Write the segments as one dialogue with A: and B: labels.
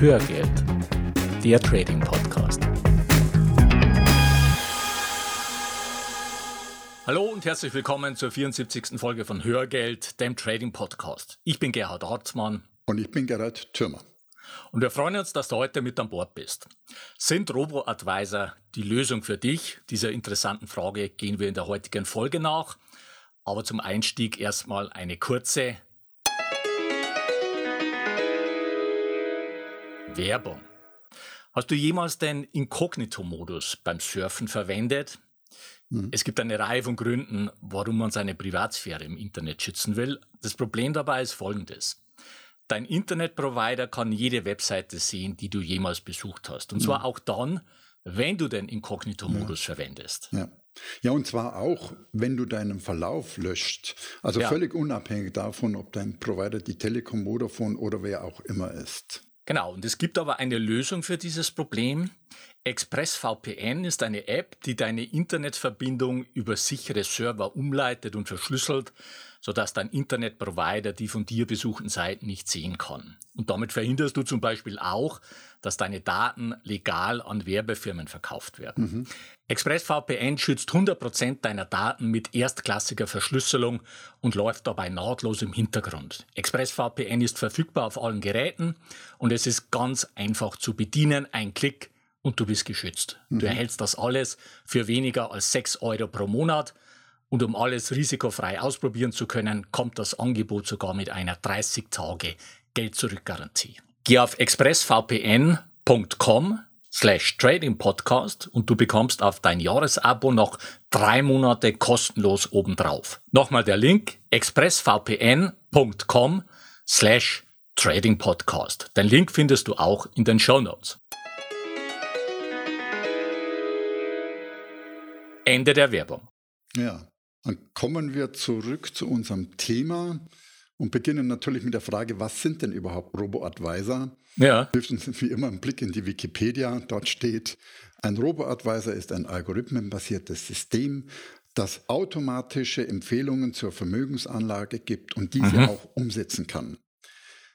A: Hörgeld, der Trading Podcast. Hallo und herzlich willkommen zur 74. Folge von Hörgeld, dem Trading Podcast. Ich bin Gerhard Hartmann.
B: Und ich bin Gerhard Thürmer.
A: Und wir freuen uns, dass du heute mit an Bord bist. Sind Robo-Advisor die Lösung für dich? Dieser interessanten Frage gehen wir in der heutigen Folge nach. Aber zum Einstieg erstmal eine kurze Werbung. Hast du jemals den Inkognito-Modus beim Surfen verwendet? Mhm. Es gibt eine Reihe von Gründen, warum man seine Privatsphäre im Internet schützen will. Das Problem dabei ist folgendes. Dein Internetprovider kann jede Webseite sehen, die du jemals besucht hast. Und zwar mhm. auch dann, wenn du den Inkognito-Modus ja. verwendest.
B: Ja. Ja, und zwar auch, wenn du deinen Verlauf löscht. Also ja. völlig unabhängig davon, ob dein Provider die Telekom, Vodafone oder wer auch immer ist.
A: Genau, und es gibt aber eine Lösung für dieses Problem. ExpressVPN ist eine App, die deine Internetverbindung über sichere Server umleitet und verschlüsselt, sodass dein Internetprovider die von dir besuchten Seiten nicht sehen kann. Und damit verhinderst du zum Beispiel auch, dass deine Daten legal an Werbefirmen verkauft werden. Mhm. ExpressVPN schützt 100% deiner Daten mit erstklassiger Verschlüsselung und läuft dabei nahtlos im Hintergrund. ExpressVPN ist verfügbar auf allen Geräten und es ist ganz einfach zu bedienen. Ein Klick und du bist geschützt. Mhm. Du erhältst das alles für weniger als 6 Euro pro Monat. Und um alles risikofrei ausprobieren zu können, kommt das Angebot sogar mit einer 30 Tage Geld-Zurück-Garantie. Geh auf expressvpn.com slash Trading Podcast und du bekommst auf dein Jahresabo noch drei Monate kostenlos obendrauf. Nochmal der Link expressvpn.com slash Trading Podcast. Den Link findest du auch in den Show Notes. Ende der Werbung.
B: Ja, dann kommen wir zurück zu unserem Thema und beginnen natürlich mit der Frage, was sind denn überhaupt Robo-Advisor? Ja. Hilft uns wie immer ein Blick in die Wikipedia. Dort steht, ein Robo-Advisor ist ein algorithmenbasiertes System, das automatische Empfehlungen zur Vermögensanlage gibt und diese mhm. auch umsetzen kann.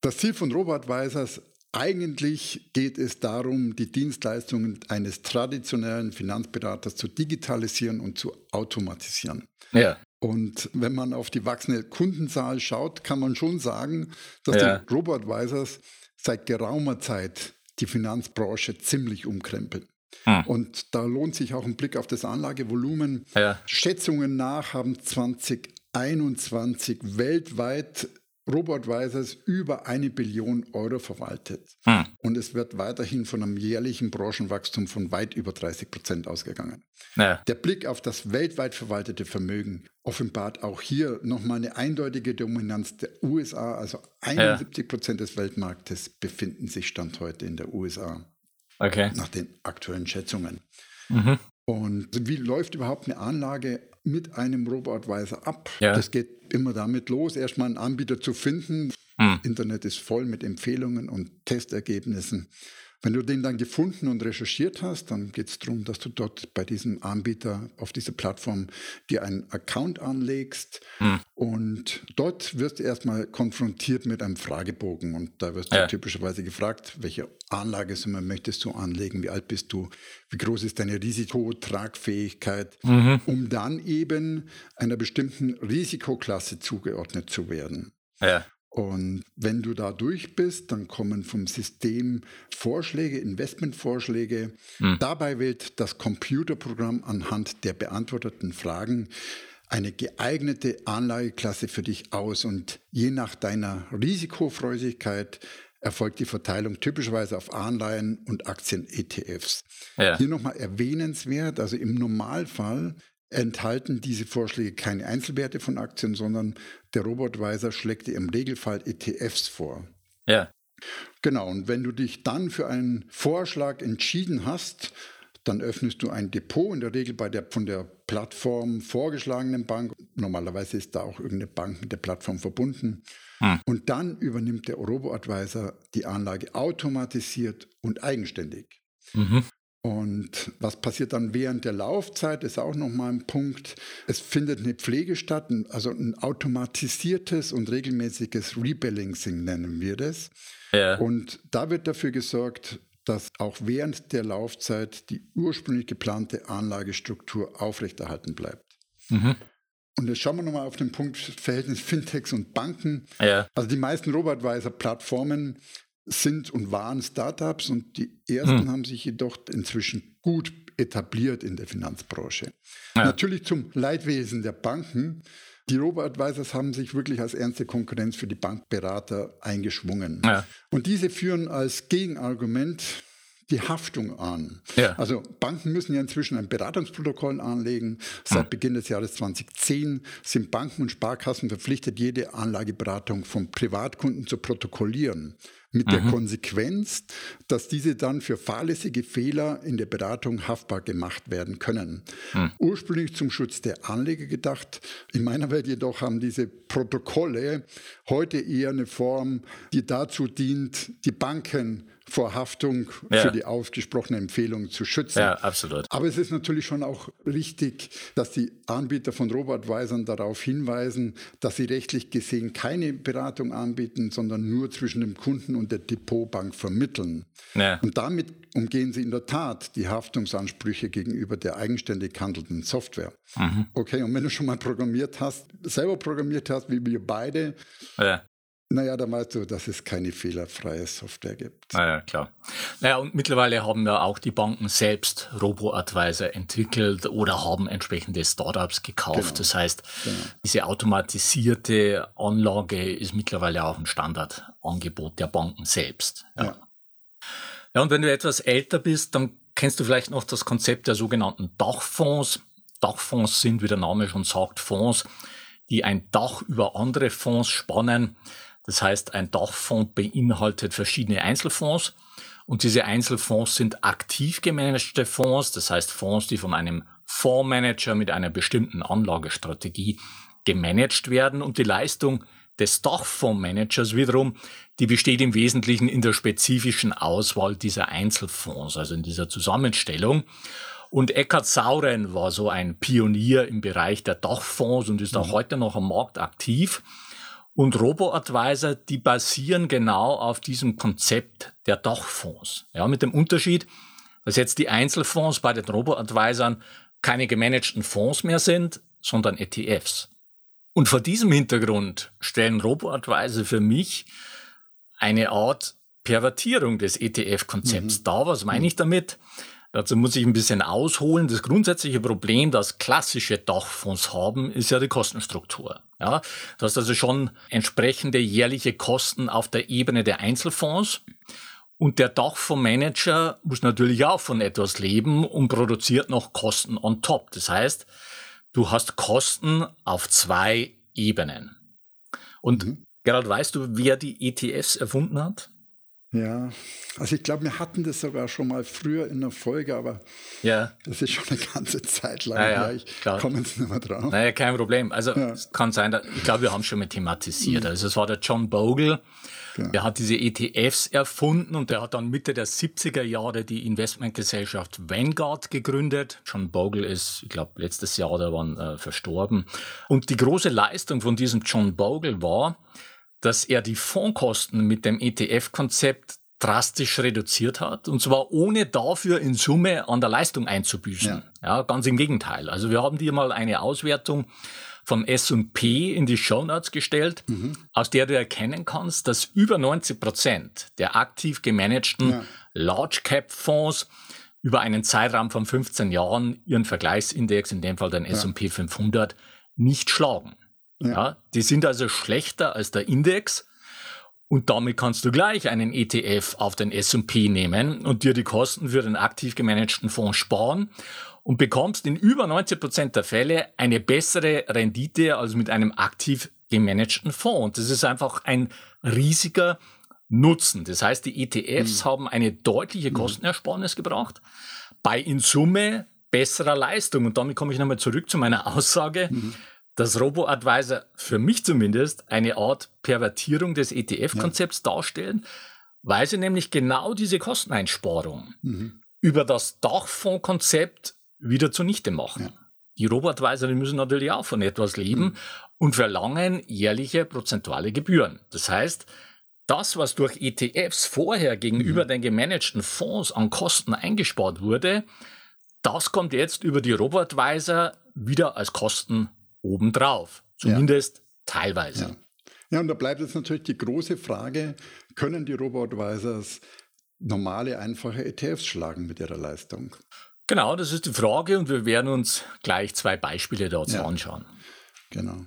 B: Das Ziel von Robo-Advisors eigentlich geht es darum, die Dienstleistungen eines traditionellen Finanzberaters zu digitalisieren und zu automatisieren. Ja. Und wenn man auf die wachsende Kundenzahl schaut, kann man schon sagen, dass ja. die Robo-Advisors seit geraumer Zeit die Finanzbranche ziemlich umkrempeln. Hm. Und da lohnt sich auch ein Blick auf das Anlagevolumen. Ja. Schätzungen nach haben 2021 weltweit Robotweisers über eine Billion Euro verwaltet. Hm. Und es wird weiterhin von einem jährlichen Branchenwachstum von weit über 30 Prozent ausgegangen. Ja. Der Blick auf das weltweit verwaltete Vermögen offenbart auch hier nochmal eine eindeutige Dominanz der USA. Also 71 Prozent ja. des Weltmarktes befinden sich Stand heute in der USA. Okay. Nach den aktuellen Schätzungen. Mhm. Und wie läuft überhaupt eine Anlage mit einem Robo-Advisor ab? Ja. Das geht immer damit los, erstmal einen Anbieter zu finden. Hm. Internet ist voll mit Empfehlungen und Testergebnissen. Wenn du den dann gefunden und recherchiert hast, dann geht es darum, dass du dort bei diesem Anbieter auf dieser Plattform dir einen Account anlegst hm. und dort wirst du erstmal konfrontiert mit einem Fragebogen und da wirst du ja. typischerweise gefragt, welche Anlagesumme möchtest du anlegen, wie alt bist du, wie groß ist deine Risikotragfähigkeit, mhm. um dann eben einer bestimmten Risikoklasse zugeordnet zu werden. Ja. Und wenn du da durch bist, dann kommen vom System Vorschläge, Investmentvorschläge. Hm. Dabei wählt das Computerprogramm anhand der beantworteten Fragen eine geeignete Anlageklasse für dich aus. Und je nach deiner Risikofreudigkeit erfolgt die Verteilung typischerweise auf Anleihen und Aktien-ETFs. Ja. Hier nochmal erwähnenswert, also im Normalfall enthalten diese Vorschläge keine Einzelwerte von Aktien, sondern der Robotweiser schlägt dir im Regelfall ETFs vor. Ja. Genau, und wenn du dich dann für einen Vorschlag entschieden hast, dann öffnest du ein Depot, in der Regel bei der von der Plattform vorgeschlagenen Bank. Normalerweise ist da auch irgendeine Bank mit der Plattform verbunden. Hm. Und dann übernimmt der Robo-Advisor die Anlage automatisiert und eigenständig. Mhm. Und was passiert dann während der Laufzeit, ist auch nochmal ein Punkt. Es findet eine Pflege statt, also ein automatisiertes und regelmäßiges Rebalancing nennen wir das. Ja. Und da wird dafür gesorgt, dass auch während der Laufzeit die ursprünglich geplante Anlagestruktur aufrechterhalten bleibt. Mhm. Und jetzt schauen wir nochmal auf den Punkt Verhältnis Fintechs und Banken. Ja. Also die meisten Robotweiser-Plattformen sind und waren Startups und die ersten hm. haben sich jedoch inzwischen gut etabliert in der Finanzbranche. Ja. Natürlich zum Leidwesen der Banken. Die Robo-Advisors haben sich wirklich als ernste Konkurrenz für die Bankberater eingeschwungen. Ja. Und diese führen als Gegenargument die Haftung an. Ja. Also Banken müssen ja inzwischen ein Beratungsprotokoll anlegen. Seit hm. Beginn des Jahres 2010 sind Banken und Sparkassen verpflichtet, jede Anlageberatung von Privatkunden zu protokollieren. Mit mhm. der Konsequenz, dass diese dann für fahrlässige Fehler in der Beratung haftbar gemacht werden können. Mhm. Ursprünglich zum Schutz der Anleger gedacht. In meiner Welt jedoch haben diese Protokolle heute eher eine Form, die dazu dient, die Banken vor Haftung ja. für die ausgesprochene Empfehlung zu schützen.
A: Ja, absolut.
B: Aber es ist natürlich schon auch richtig, dass die Anbieter von Robotweisern darauf hinweisen, dass sie rechtlich gesehen keine Beratung anbieten, sondern nur zwischen dem Kunden und der Depotbank vermitteln. Ja. Und damit umgehen sie in der Tat die Haftungsansprüche gegenüber der eigenständig handelnden Software. Mhm. Okay, und wenn du schon mal programmiert hast, selber programmiert hast, wie wir beide, ja. Naja, da meinst du, dass es keine fehlerfreie Software gibt.
A: Naja, klar. Naja, und mittlerweile haben ja auch die Banken selbst Robo-Advisor entwickelt oder haben entsprechende Startups gekauft. Genau. Das heißt, genau. diese automatisierte Anlage ist mittlerweile auch ein Standardangebot der Banken selbst. Ja. ja. ja, und wenn du etwas älter bist, dann kennst du vielleicht noch das Konzept der sogenannten Dachfonds. Dachfonds sind, wie der Name schon sagt, Fonds, die ein Dach über andere Fonds spannen. Das heißt, ein Dachfonds beinhaltet verschiedene Einzelfonds und diese Einzelfonds sind aktiv gemanagte Fonds, das heißt Fonds, die von einem Fondsmanager mit einer bestimmten Anlagestrategie gemanagt werden und die Leistung des Dachfondsmanagers wiederum, die besteht im Wesentlichen in der spezifischen Auswahl dieser Einzelfonds, also in dieser Zusammenstellung. Und Eckhard Sauren war so ein Pionier im Bereich der Dachfonds und ist auch mhm. heute noch am Markt aktiv. Und Robo-Advisor, die basieren genau auf diesem Konzept der Dachfonds. Ja, mit dem Unterschied, dass jetzt die Einzelfonds bei den Robo-Advisern keine gemanagten Fonds mehr sind, sondern ETFs. Und vor diesem Hintergrund stellen Robo-Advisor für mich eine Art Pervertierung des ETF-Konzepts mhm. dar. Was meine ich damit? Dazu muss ich ein bisschen ausholen. Das grundsätzliche Problem, das klassische Dachfonds haben, ist ja die Kostenstruktur. Ja, du hast also schon entsprechende jährliche Kosten auf der Ebene der Einzelfonds. Und der Dachfondsmanager muss natürlich auch von etwas leben und produziert noch Kosten on top. Das heißt, du hast Kosten auf zwei Ebenen. Und mhm. Gerald, weißt du, wer die ETFs erfunden hat?
B: Ja, also ich glaube, wir hatten das sogar schon mal früher in der Folge, aber ja. das ist schon eine ganze Zeit lang.
A: Ja, ja, ich komme jetzt nicht mehr drauf. Naja, kein Problem. Also ja. es kann sein, dass, ich glaube, wir haben schon mal thematisiert. Mhm. Also es war der John Bogle, ja. der hat diese ETFs erfunden und der hat dann Mitte der 70er Jahre die Investmentgesellschaft Vanguard gegründet. John Bogle ist, ich glaube, letztes Jahr oder wann äh, verstorben. Und die große Leistung von diesem John Bogle war, dass er die Fondskosten mit dem ETF-Konzept drastisch reduziert hat und zwar ohne dafür in Summe an der Leistung einzubüßen. Ja. ja, ganz im Gegenteil. Also wir haben dir mal eine Auswertung von S&P in die Show Notes gestellt, mhm. aus der du erkennen kannst, dass über 90 Prozent der aktiv gemanagten ja. Large Cap Fonds über einen Zeitraum von 15 Jahren ihren Vergleichsindex, in dem Fall den ja. S&P 500, nicht schlagen. Ja. ja. die sind also schlechter als der Index. Und damit kannst du gleich einen ETF auf den S&P nehmen und dir die Kosten für den aktiv gemanagten Fonds sparen und bekommst in über 90 Prozent der Fälle eine bessere Rendite als mit einem aktiv gemanagten Fonds. Und das ist einfach ein riesiger Nutzen. Das heißt, die ETFs mhm. haben eine deutliche mhm. Kostenersparnis gebracht bei in Summe besserer Leistung. Und damit komme ich nochmal zurück zu meiner Aussage. Mhm dass Robo-Advisor für mich zumindest eine Art Pervertierung des ETF-Konzepts ja. darstellen, weil sie nämlich genau diese Kosteneinsparung mhm. über das Dachfondskonzept wieder zunichte machen. Ja. Die Robo-Advisor müssen natürlich auch von etwas leben mhm. und verlangen jährliche prozentuale Gebühren. Das heißt, das, was durch ETFs vorher gegenüber mhm. den gemanagten Fonds an Kosten eingespart wurde, das kommt jetzt über die Robo-Advisor wieder als Kosten obendrauf. Zumindest ja. teilweise.
B: Ja. ja, und da bleibt jetzt natürlich die große Frage, können die Robo-Advisors normale, einfache ETFs schlagen mit ihrer Leistung?
A: Genau, das ist die Frage und wir werden uns gleich zwei Beispiele dazu ja. anschauen.
B: Genau.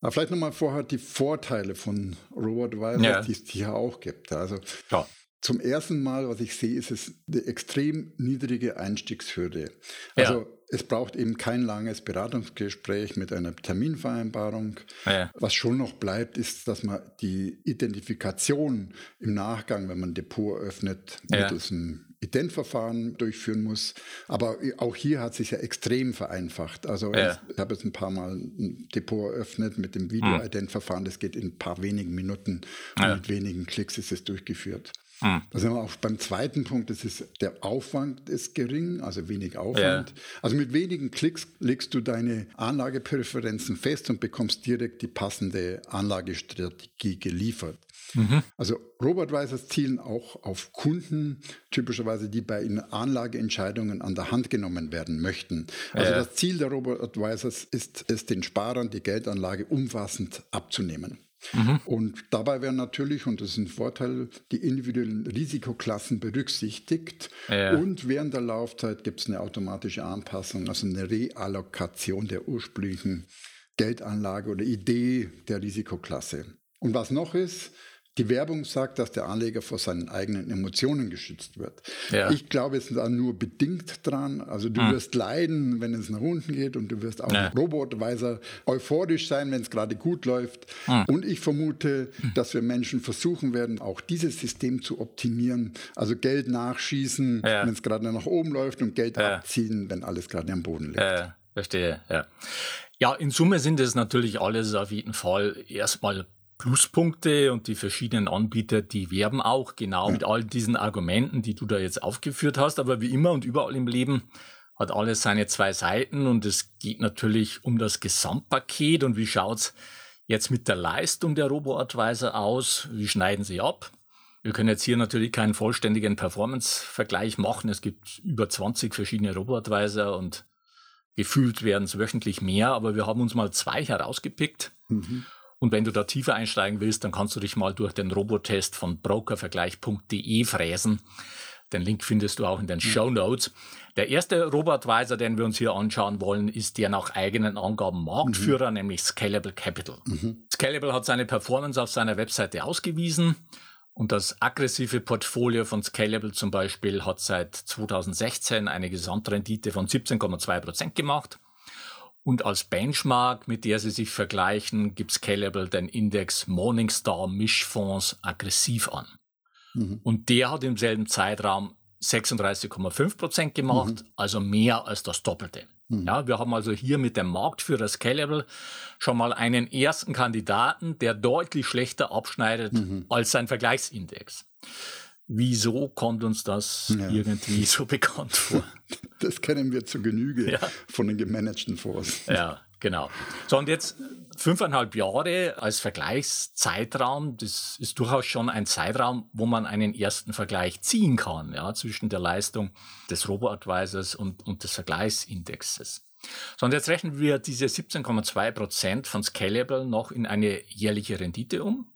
B: Aber vielleicht nochmal vorher die Vorteile von Robot-Advisor, ja. die es hier auch gibt. Also ja. zum ersten Mal, was ich sehe, ist es eine extrem niedrige Einstiegshürde. Also ja. Es braucht eben kein langes Beratungsgespräch mit einer Terminvereinbarung. Ja. Was schon noch bleibt, ist, dass man die Identifikation im Nachgang, wenn man ein Depot öffnet, mittels einem Identverfahren durchführen muss. Aber auch hier hat sich ja extrem vereinfacht. Also ja. ich habe jetzt ein paar Mal ein Depot eröffnet mit dem Video-Ident-Verfahren. Das geht in ein paar wenigen Minuten und ja. mit wenigen Klicks ist es durchgeführt. Hm. Da sind wir auch beim zweiten Punkt, das ist, der Aufwand ist gering, also wenig Aufwand. Ja. Also mit wenigen Klicks legst du deine Anlagepräferenzen fest und bekommst direkt die passende Anlagestrategie geliefert. Mhm. Also Robotwisers zielen auch auf Kunden, typischerweise die bei ihnen Anlageentscheidungen an der Hand genommen werden möchten. Also ja. das Ziel der Robot-Advisors ist es, den Sparern die Geldanlage umfassend abzunehmen. Mhm. Und dabei werden natürlich, und das ist ein Vorteil, die individuellen Risikoklassen berücksichtigt. Ja. Und während der Laufzeit gibt es eine automatische Anpassung, also eine Reallokation der ursprünglichen Geldanlage oder Idee der Risikoklasse. Und was noch ist, die Werbung sagt, dass der Anleger vor seinen eigenen Emotionen geschützt wird. Ja. Ich glaube es da nur bedingt dran. Also du hm. wirst leiden, wenn es nach unten geht und du wirst auch ja. robotweise euphorisch sein, wenn es gerade gut läuft. Hm. Und ich vermute, dass wir Menschen versuchen werden, auch dieses System zu optimieren. Also Geld nachschießen, ja. wenn es gerade nach oben läuft und Geld abziehen, wenn alles gerade am Boden liegt.
A: Ja, verstehe, ja. Ja, in Summe sind es natürlich alles auf jeden Fall erstmal Pluspunkte und die verschiedenen Anbieter, die werben auch genau ja. mit all diesen Argumenten, die du da jetzt aufgeführt hast. Aber wie immer und überall im Leben hat alles seine zwei Seiten und es geht natürlich um das Gesamtpaket und wie schaut's jetzt mit der Leistung der Robo-Advisor aus? Wie schneiden sie ab? Wir können jetzt hier natürlich keinen vollständigen Performance-Vergleich machen. Es gibt über 20 verschiedene Robo-Advisor und gefühlt werden es wöchentlich mehr, aber wir haben uns mal zwei herausgepickt. Mhm. Und wenn du da tiefer einsteigen willst, dann kannst du dich mal durch den Robotest von brokervergleich.de fräsen. Den Link findest du auch in den Show Notes. Der erste Robotweiser, den wir uns hier anschauen wollen, ist der nach eigenen Angaben Marktführer, mhm. nämlich Scalable Capital. Mhm. Scalable hat seine Performance auf seiner Webseite ausgewiesen und das aggressive Portfolio von Scalable zum Beispiel hat seit 2016 eine Gesamtrendite von 17,2 Prozent gemacht. Und als Benchmark, mit der sie sich vergleichen, gibt Scalable den Index Morningstar Mischfonds aggressiv an. Mhm. Und der hat im selben Zeitraum 36,5 Prozent gemacht, mhm. also mehr als das Doppelte. Mhm. Ja, wir haben also hier mit dem Marktführer Scalable schon mal einen ersten Kandidaten, der deutlich schlechter abschneidet mhm. als sein Vergleichsindex. Wieso kommt uns das ja. irgendwie so bekannt vor?
B: Das kennen wir zu Genüge ja. von den gemanagten Fonds.
A: Ja, genau. So, und jetzt fünfeinhalb Jahre als Vergleichszeitraum, das ist durchaus schon ein Zeitraum, wo man einen ersten Vergleich ziehen kann, ja, zwischen der Leistung des Robo-Advisors und, und des Vergleichsindexes. So, und jetzt rechnen wir diese 17,2 Prozent von Scalable noch in eine jährliche Rendite um.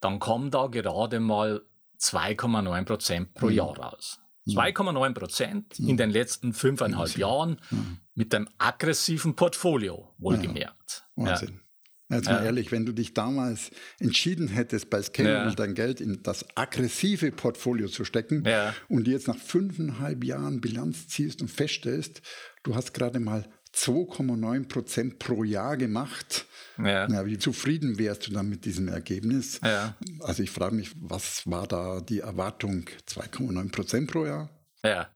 A: Dann kommen da gerade mal 2,9 Prozent pro mhm. Jahr raus. 2,9 Prozent mhm. in den letzten fünfeinhalb Jahren mhm. mit einem aggressiven Portfolio, wohlgemerkt.
B: Wahnsinn. Ja. Jetzt mal ja. ehrlich, wenn du dich damals entschieden hättest, bei Scalable ja. dein Geld in das aggressive Portfolio zu stecken ja. und jetzt nach fünfeinhalb Jahren Bilanz ziehst und feststellst, du hast gerade mal 2,9 Prozent pro Jahr gemacht. Ja. ja. wie zufrieden wärst du dann mit diesem Ergebnis? Ja. Also ich frage mich, was war da die Erwartung? 2,9 Prozent pro Jahr?
A: Ja.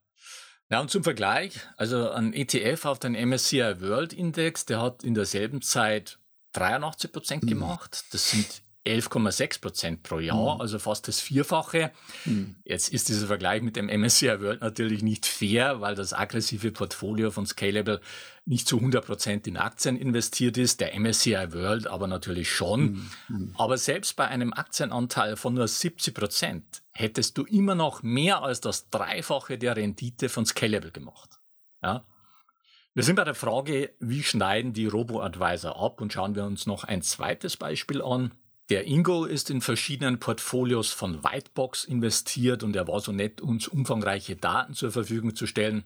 A: Ja, und zum Vergleich, also ein ETF auf den MSCI World Index, der hat in derselben Zeit 83 Prozent hm. gemacht. Das sind 11,6 Prozent pro Jahr, mhm. also fast das Vierfache. Mhm. Jetzt ist dieser Vergleich mit dem MSCI World natürlich nicht fair, weil das aggressive Portfolio von Scalable nicht zu 100 Prozent in Aktien investiert ist, der MSCI World aber natürlich schon. Mhm. Aber selbst bei einem Aktienanteil von nur 70 Prozent hättest du immer noch mehr als das Dreifache der Rendite von Scalable gemacht. Ja? Wir sind bei der Frage, wie schneiden die Robo-Advisor ab und schauen wir uns noch ein zweites Beispiel an. Der Ingo ist in verschiedenen Portfolios von Whitebox investiert und er war so nett, uns umfangreiche Daten zur Verfügung zu stellen.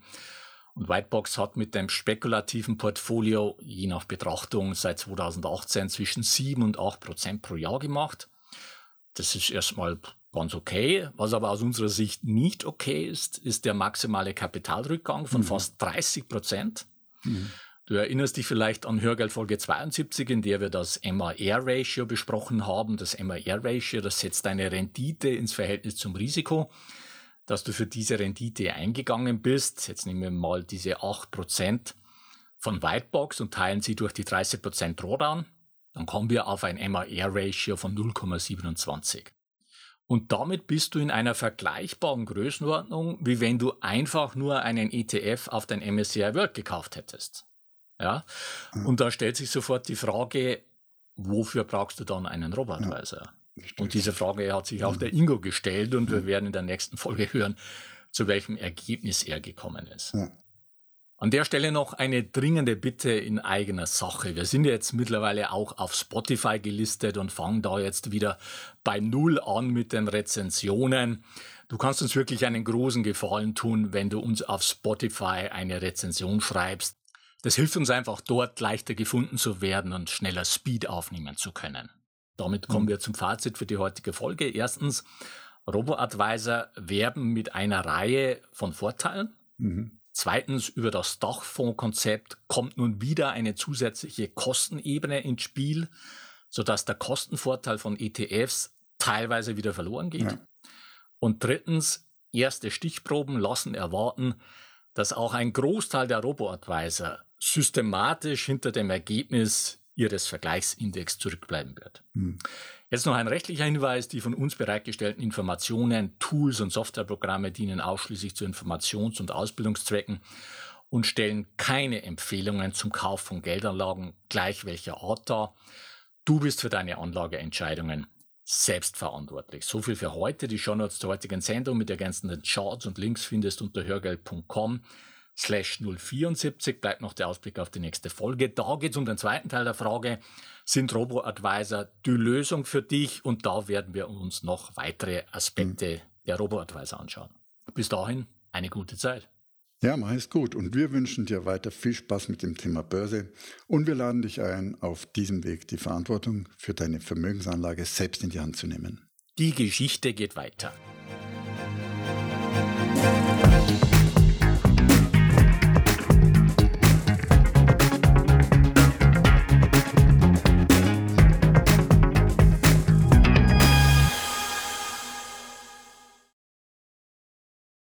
A: Und Whitebox hat mit dem spekulativen Portfolio je nach Betrachtung seit 2018 zwischen 7 und 8 Prozent pro Jahr gemacht. Das ist erstmal ganz okay. Was aber aus unserer Sicht nicht okay ist, ist der maximale Kapitalrückgang von mhm. fast 30 Prozent. Mhm. Du erinnerst dich vielleicht an Hörgeld Folge 72, in der wir das MAR-Ratio besprochen haben. Das MAR-Ratio, das setzt deine Rendite ins Verhältnis zum Risiko, dass du für diese Rendite eingegangen bist. Jetzt nehmen wir mal diese 8% von Whitebox und teilen sie durch die 30% Drawdown. Dann kommen wir auf ein MAR-Ratio von 0,27. Und damit bist du in einer vergleichbaren Größenordnung, wie wenn du einfach nur einen ETF auf den MSCI World gekauft hättest. Ja? Mhm. Und da stellt sich sofort die Frage, wofür brauchst du dann einen Robotweiser? Ja, und diese Frage hat sich auch der Ingo gestellt und wir werden in der nächsten Folge hören, zu welchem Ergebnis er gekommen ist. An der Stelle noch eine dringende Bitte in eigener Sache. Wir sind jetzt mittlerweile auch auf Spotify gelistet und fangen da jetzt wieder bei Null an mit den Rezensionen. Du kannst uns wirklich einen großen Gefallen tun, wenn du uns auf Spotify eine Rezension schreibst. Das hilft uns einfach dort leichter gefunden zu werden und schneller Speed aufnehmen zu können. Damit kommen mhm. wir zum Fazit für die heutige Folge. Erstens, RoboAdvisor werben mit einer Reihe von Vorteilen. Mhm. Zweitens, über das Dachfondskonzept kommt nun wieder eine zusätzliche Kostenebene ins Spiel, sodass der Kostenvorteil von ETFs teilweise wieder verloren geht. Ja. Und drittens, erste Stichproben lassen erwarten, dass auch ein Großteil der RoboAdvisor systematisch hinter dem Ergebnis ihres Vergleichsindex zurückbleiben wird. Hm. Jetzt noch ein rechtlicher Hinweis. Die von uns bereitgestellten Informationen, Tools und Softwareprogramme dienen ausschließlich zu Informations- und Ausbildungszwecken und stellen keine Empfehlungen zum Kauf von Geldanlagen gleich welcher Art dar. Du bist für deine Anlageentscheidungen selbstverantwortlich. So viel für heute. Die Shownotes zur heutigen Sendung mit ergänzenden Charts und Links findest unter hörgeld.com slash 074 bleibt noch der Ausblick auf die nächste Folge. Da geht es um den zweiten Teil der Frage, sind Robo-Advisor die Lösung für dich? Und da werden wir uns noch weitere Aspekte mhm. der Robo-Advisor anschauen. Bis dahin eine gute Zeit.
B: Ja, mach es gut. Und wir wünschen dir weiter viel Spaß mit dem Thema Börse. Und wir laden dich ein, auf diesem Weg die Verantwortung für deine Vermögensanlage selbst in die Hand zu nehmen.
A: Die Geschichte geht weiter.